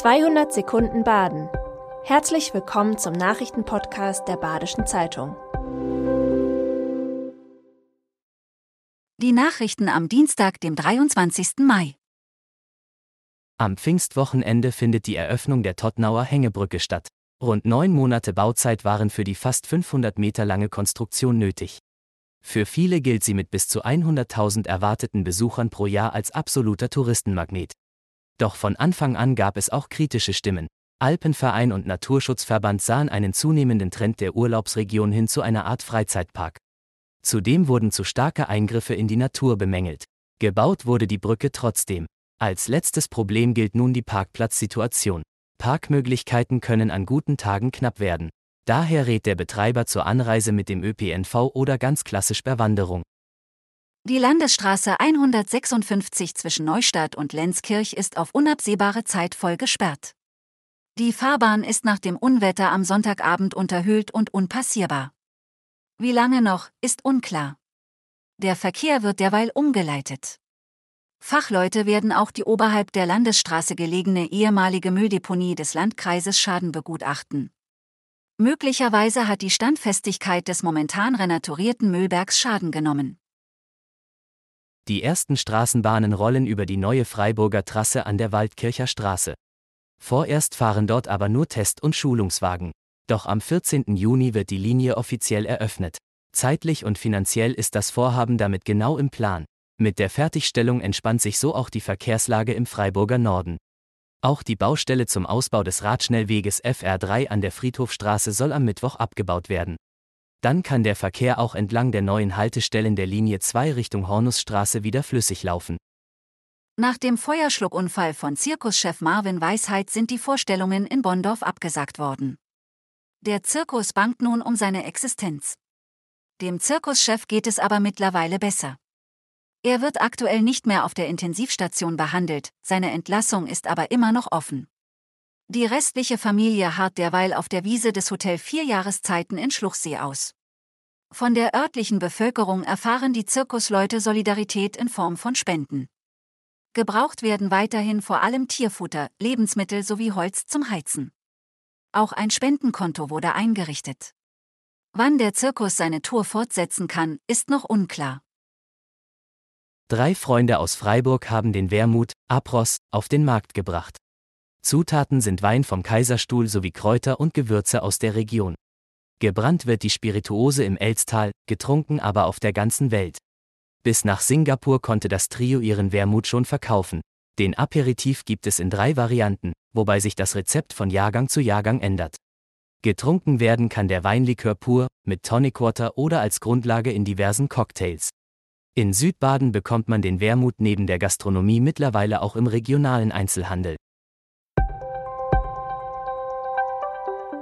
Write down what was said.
200 Sekunden Baden. Herzlich willkommen zum Nachrichtenpodcast der Badischen Zeitung. Die Nachrichten am Dienstag, dem 23. Mai. Am Pfingstwochenende findet die Eröffnung der Tottnauer Hängebrücke statt. Rund neun Monate Bauzeit waren für die fast 500 Meter lange Konstruktion nötig. Für viele gilt sie mit bis zu 100.000 erwarteten Besuchern pro Jahr als absoluter Touristenmagnet. Doch von Anfang an gab es auch kritische Stimmen. Alpenverein und Naturschutzverband sahen einen zunehmenden Trend der Urlaubsregion hin zu einer Art Freizeitpark. Zudem wurden zu starke Eingriffe in die Natur bemängelt. Gebaut wurde die Brücke trotzdem. Als letztes Problem gilt nun die Parkplatzsituation. Parkmöglichkeiten können an guten Tagen knapp werden. Daher rät der Betreiber zur Anreise mit dem ÖPNV oder ganz klassisch per Wanderung. Die Landesstraße 156 zwischen Neustadt und Lenzkirch ist auf unabsehbare Zeit voll gesperrt. Die Fahrbahn ist nach dem Unwetter am Sonntagabend unterhöhlt und unpassierbar. Wie lange noch, ist unklar. Der Verkehr wird derweil umgeleitet. Fachleute werden auch die oberhalb der Landesstraße gelegene ehemalige Mülldeponie des Landkreises Schaden begutachten. Möglicherweise hat die Standfestigkeit des momentan renaturierten Müllbergs Schaden genommen. Die ersten Straßenbahnen rollen über die neue Freiburger Trasse an der Waldkircher Straße. Vorerst fahren dort aber nur Test- und Schulungswagen. Doch am 14. Juni wird die Linie offiziell eröffnet. Zeitlich und finanziell ist das Vorhaben damit genau im Plan. Mit der Fertigstellung entspannt sich so auch die Verkehrslage im Freiburger Norden. Auch die Baustelle zum Ausbau des Radschnellweges FR3 an der Friedhofstraße soll am Mittwoch abgebaut werden. Dann kann der Verkehr auch entlang der neuen Haltestellen der Linie 2 Richtung Hornusstraße wieder flüssig laufen. Nach dem Feuerschluckunfall von Zirkuschef Marvin Weisheit sind die Vorstellungen in Bonndorf abgesagt worden. Der Zirkus bangt nun um seine Existenz. Dem Zirkuschef geht es aber mittlerweile besser. Er wird aktuell nicht mehr auf der Intensivstation behandelt, seine Entlassung ist aber immer noch offen. Die restliche Familie harrt derweil auf der Wiese des Hotel Vier Jahreszeiten in Schluchsee aus. Von der örtlichen Bevölkerung erfahren die Zirkusleute Solidarität in Form von Spenden. Gebraucht werden weiterhin vor allem Tierfutter, Lebensmittel sowie Holz zum Heizen. Auch ein Spendenkonto wurde eingerichtet. Wann der Zirkus seine Tour fortsetzen kann, ist noch unklar. Drei Freunde aus Freiburg haben den Wermut, Apros, auf den Markt gebracht. Zutaten sind Wein vom Kaiserstuhl sowie Kräuter und Gewürze aus der Region. Gebrannt wird die Spirituose im Elstal, getrunken aber auf der ganzen Welt. Bis nach Singapur konnte das Trio ihren Wermut schon verkaufen. Den Aperitif gibt es in drei Varianten, wobei sich das Rezept von Jahrgang zu Jahrgang ändert. Getrunken werden kann der Weinlikör pur, mit Tonic Water oder als Grundlage in diversen Cocktails. In Südbaden bekommt man den Wermut neben der Gastronomie mittlerweile auch im regionalen Einzelhandel.